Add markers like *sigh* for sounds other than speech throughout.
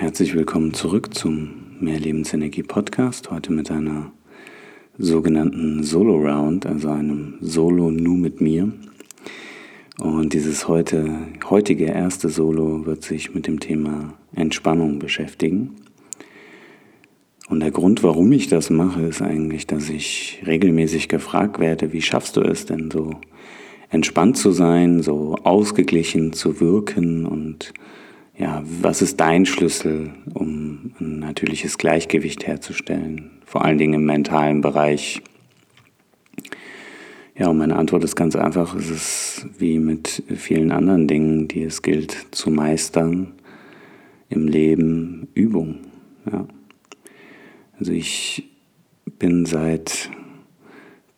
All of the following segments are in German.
Herzlich willkommen zurück zum Mehr Lebensenergie Podcast. Heute mit einer sogenannten Solo Round, also einem Solo nur mit mir. Und dieses heute, heutige erste Solo wird sich mit dem Thema Entspannung beschäftigen. Und der Grund, warum ich das mache, ist eigentlich, dass ich regelmäßig gefragt werde, wie schaffst du es denn so entspannt zu sein, so ausgeglichen zu wirken und ja, was ist dein Schlüssel, um ein natürliches Gleichgewicht herzustellen, vor allen Dingen im mentalen Bereich? Ja, und meine Antwort ist ganz einfach, es ist wie mit vielen anderen Dingen, die es gilt zu meistern im Leben, Übung. Ja. Also ich bin seit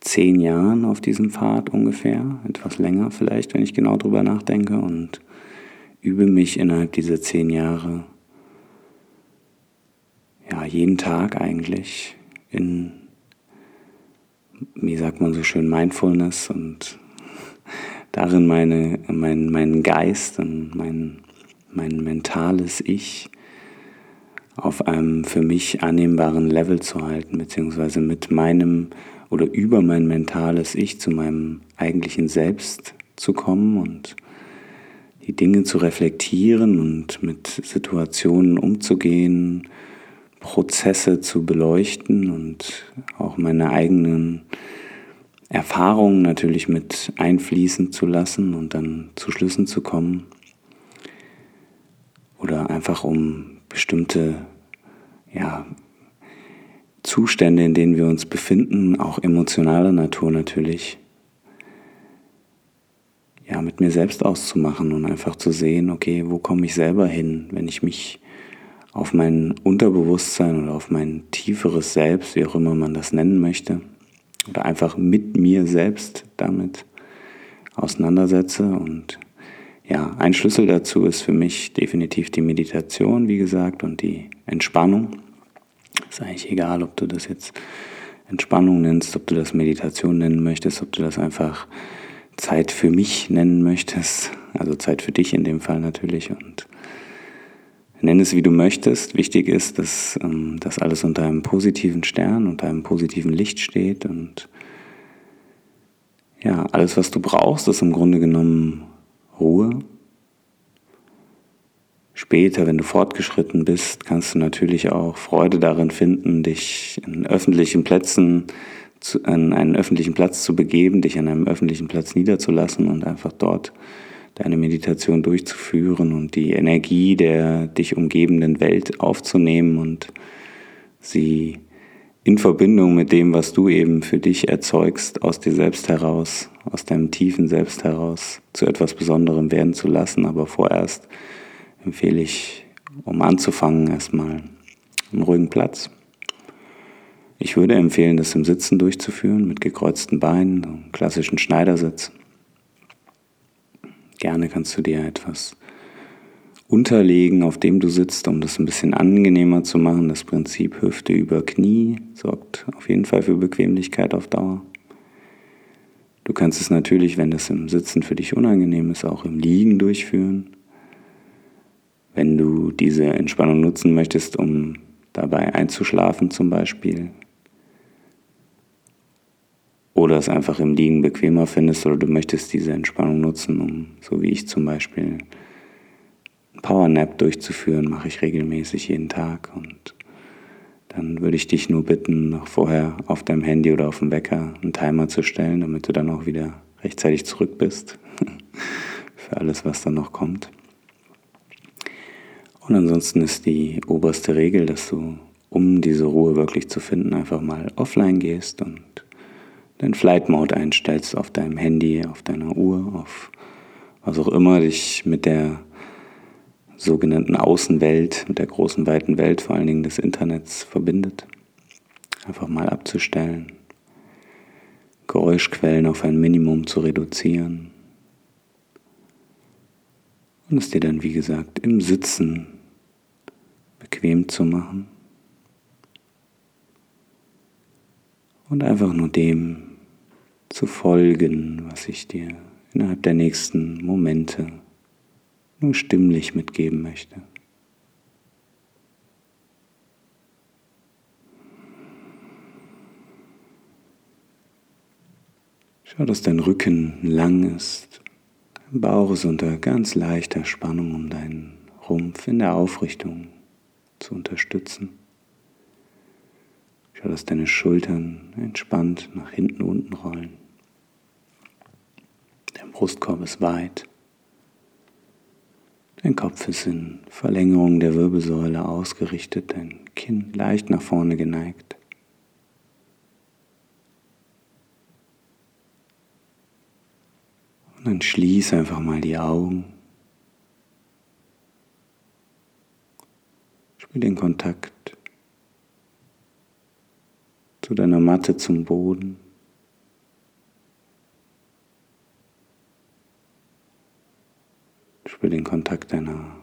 zehn Jahren auf diesem Pfad ungefähr, etwas länger vielleicht, wenn ich genau drüber nachdenke und übe mich innerhalb dieser zehn Jahre, ja, jeden Tag eigentlich in, wie sagt man so schön, Mindfulness und *laughs* darin meine, mein, meinen Geist und mein, mein mentales Ich auf einem für mich annehmbaren Level zu halten, beziehungsweise mit meinem oder über mein mentales Ich zu meinem eigentlichen Selbst zu kommen und die Dinge zu reflektieren und mit Situationen umzugehen, Prozesse zu beleuchten und auch meine eigenen Erfahrungen natürlich mit einfließen zu lassen und dann zu Schlüssen zu kommen. Oder einfach um bestimmte ja, Zustände, in denen wir uns befinden, auch emotionaler Natur natürlich, mit mir selbst auszumachen und einfach zu sehen, okay, wo komme ich selber hin, wenn ich mich auf mein Unterbewusstsein oder auf mein tieferes Selbst, wie auch immer man das nennen möchte, oder einfach mit mir selbst damit auseinandersetze. Und ja, ein Schlüssel dazu ist für mich definitiv die Meditation, wie gesagt, und die Entspannung. Ist eigentlich egal, ob du das jetzt Entspannung nennst, ob du das Meditation nennen möchtest, ob du das einfach Zeit für mich nennen möchtest, also Zeit für dich in dem Fall natürlich und nenn es wie du möchtest. Wichtig ist, dass ähm, das alles unter einem positiven Stern, unter einem positiven Licht steht und ja, alles, was du brauchst, ist im Grunde genommen Ruhe. Später, wenn du fortgeschritten bist, kannst du natürlich auch Freude darin finden, dich in öffentlichen Plätzen zu, an einen öffentlichen Platz zu begeben, dich an einem öffentlichen Platz niederzulassen und einfach dort deine Meditation durchzuführen und die Energie der dich umgebenden Welt aufzunehmen und sie in Verbindung mit dem, was du eben für dich erzeugst, aus dir selbst heraus, aus deinem tiefen Selbst heraus, zu etwas Besonderem werden zu lassen. Aber vorerst empfehle ich, um anzufangen, erstmal einen ruhigen Platz. Ich würde empfehlen, das im Sitzen durchzuführen, mit gekreuzten Beinen, einem klassischen Schneidersitz. Gerne kannst du dir etwas unterlegen, auf dem du sitzt, um das ein bisschen angenehmer zu machen. Das Prinzip Hüfte über Knie sorgt auf jeden Fall für Bequemlichkeit auf Dauer. Du kannst es natürlich, wenn das im Sitzen für dich unangenehm ist, auch im Liegen durchführen. Wenn du diese Entspannung nutzen möchtest, um dabei einzuschlafen zum Beispiel, oder es einfach im Liegen bequemer findest oder du möchtest diese Entspannung nutzen, um, so wie ich zum Beispiel, einen Power Nap durchzuführen, mache ich regelmäßig jeden Tag und dann würde ich dich nur bitten, noch vorher auf deinem Handy oder auf dem Wecker einen Timer zu stellen, damit du dann auch wieder rechtzeitig zurück bist *laughs* für alles, was dann noch kommt. Und ansonsten ist die oberste Regel, dass du, um diese Ruhe wirklich zu finden, einfach mal offline gehst und den Flight Mode einstellst auf deinem Handy, auf deiner Uhr, auf was auch immer dich mit der sogenannten Außenwelt, mit der großen weiten Welt, vor allen Dingen des Internets verbindet. Einfach mal abzustellen, Geräuschquellen auf ein Minimum zu reduzieren und es dir dann, wie gesagt, im Sitzen bequem zu machen und einfach nur dem zu folgen, was ich dir innerhalb der nächsten Momente nur stimmlich mitgeben möchte. Schau, dass dein Rücken lang ist. Dein Bauch ist unter ganz leichter Spannung, um deinen Rumpf in der Aufrichtung zu unterstützen. Schau, dass deine Schultern entspannt nach hinten unten rollen. Dein Brustkorb ist weit. Dein Kopf ist in Verlängerung der Wirbelsäule ausgerichtet, dein Kinn leicht nach vorne geneigt. Und dann schließ einfach mal die Augen. Spür den Kontakt zu deiner Matte zum Boden. Spür den Kontakt deiner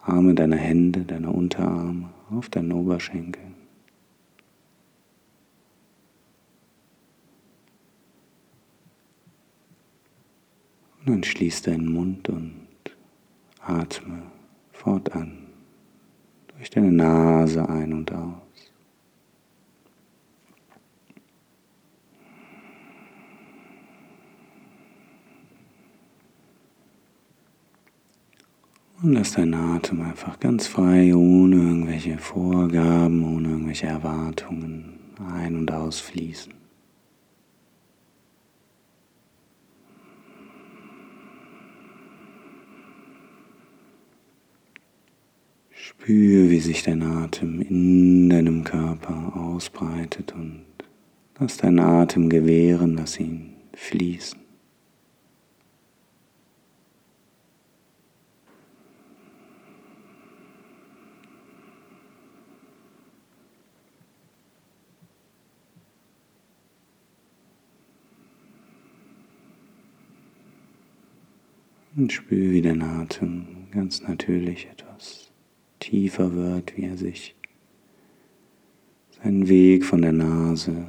Arme, deiner Hände, deiner Unterarme auf deinen Oberschenkeln. Und dann schließ deinen Mund und atme fortan durch deine Nase ein und aus. Und lass deinen Atem einfach ganz frei, ohne irgendwelche Vorgaben, ohne irgendwelche Erwartungen ein- und ausfließen. Spür, wie sich dein Atem in deinem Körper ausbreitet und lass deinen Atem gewähren, lass ihn fließen. Und spür, wie dein Atem ganz natürlich etwas tiefer wird, wie er sich seinen Weg von der Nase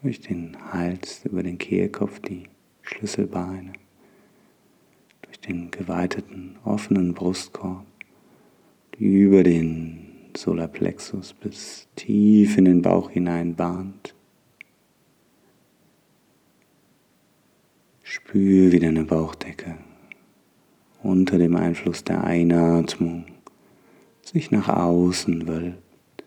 durch den Hals, über den Kehlkopf, die Schlüsselbeine, durch den geweiteten, offenen Brustkorb, über den Solarplexus bis tief in den Bauch hinein bahnt. Spür, wie deine Bauchdecke unter dem Einfluss der Einatmung sich nach außen wölbt.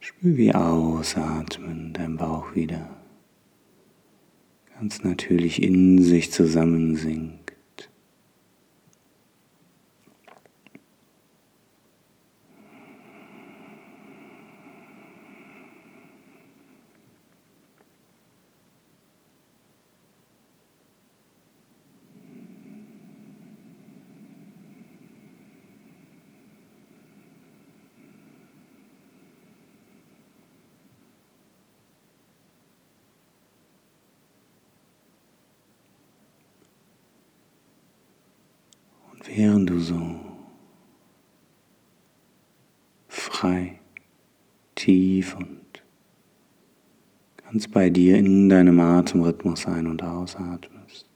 Spür, wie ausatmen dein Bauch wieder ganz natürlich in sich zusammensinkt. Während du so frei, tief und ganz bei dir in deinem Atemrhythmus ein- und ausatmest.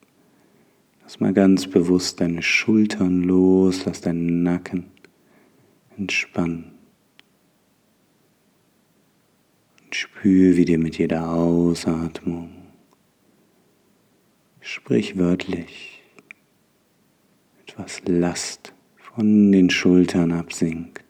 Lass mal ganz bewusst deine Schultern los, lass deinen Nacken entspannen. Und spür, wie dir mit jeder Ausatmung sprichwörtlich etwas Last von den Schultern absinkt.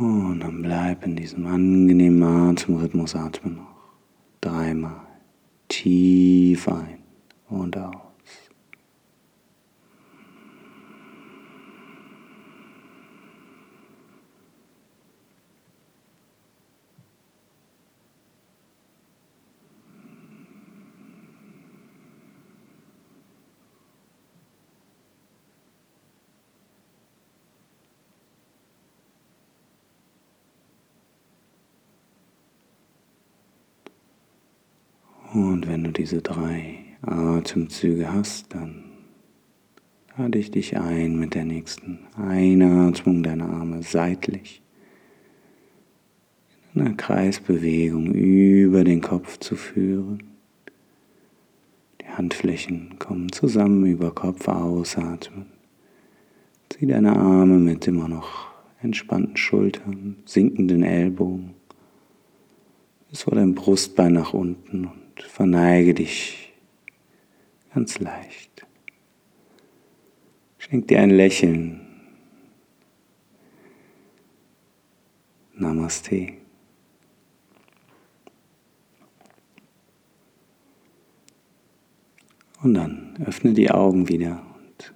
Und dann bleib in diesem angenehmen Atemrhythmus, atme noch dreimal tief ein und aus. Und wenn du diese drei Atemzüge hast, dann lade ich dich ein mit der nächsten Einatmung deiner Arme seitlich in einer Kreisbewegung über den Kopf zu führen. Die Handflächen kommen zusammen über Kopf ausatmen. Zieh deine Arme mit immer noch entspannten Schultern, sinkenden Ellbogen bis vor dein Brustbein nach unten verneige dich ganz leicht. Schenk dir ein Lächeln. Namaste. Und dann öffne die Augen wieder und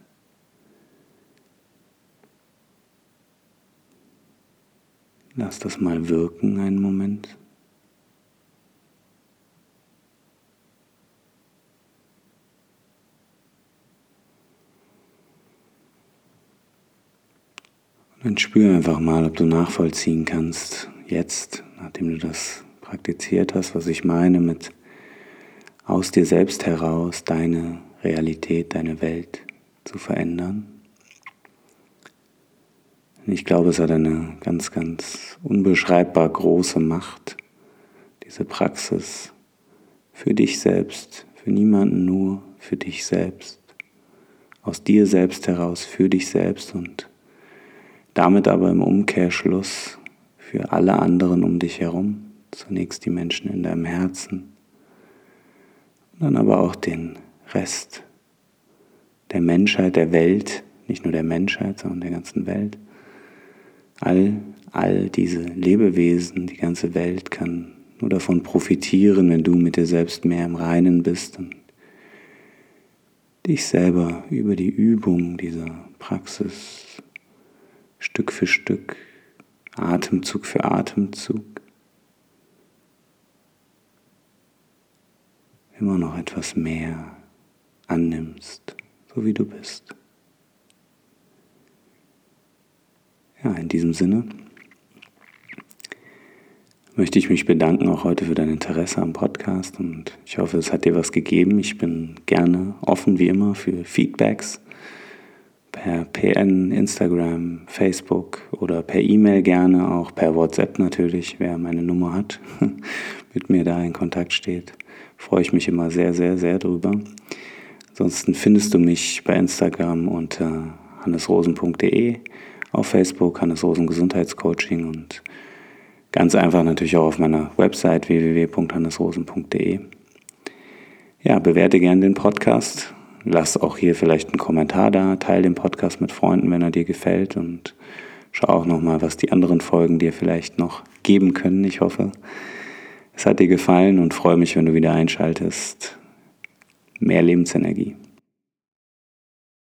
lass das mal wirken einen Moment. Dann spür einfach mal, ob du nachvollziehen kannst, jetzt, nachdem du das praktiziert hast, was ich meine mit aus dir selbst heraus deine Realität, deine Welt zu verändern. Ich glaube, es hat eine ganz, ganz unbeschreibbar große Macht, diese Praxis für dich selbst, für niemanden nur, für dich selbst, aus dir selbst heraus, für dich selbst und damit aber im Umkehrschluss für alle anderen um dich herum, zunächst die Menschen in deinem Herzen, dann aber auch den Rest der Menschheit, der Welt, nicht nur der Menschheit, sondern der ganzen Welt. All, all diese Lebewesen, die ganze Welt kann nur davon profitieren, wenn du mit dir selbst mehr im Reinen bist und dich selber über die Übung dieser Praxis Stück für Stück, Atemzug für Atemzug, immer noch etwas mehr annimmst, so wie du bist. Ja, in diesem Sinne möchte ich mich bedanken auch heute für dein Interesse am Podcast und ich hoffe, es hat dir was gegeben. Ich bin gerne offen wie immer für Feedbacks per PN, Instagram, Facebook oder per E-Mail gerne, auch per WhatsApp natürlich, wer meine Nummer hat, *laughs* mit mir da in Kontakt steht. Freue ich mich immer sehr, sehr, sehr drüber. Ansonsten findest du mich bei Instagram unter hannesrosen.de, auf Facebook Hannesrosen Gesundheitscoaching und ganz einfach natürlich auch auf meiner Website www.hannesrosen.de. Ja, bewerte gerne den Podcast lass auch hier vielleicht einen Kommentar da, teile den Podcast mit Freunden, wenn er dir gefällt und schau auch nochmal, was die anderen Folgen dir vielleicht noch geben können. Ich hoffe, es hat dir gefallen und freue mich, wenn du wieder einschaltest. Mehr Lebensenergie.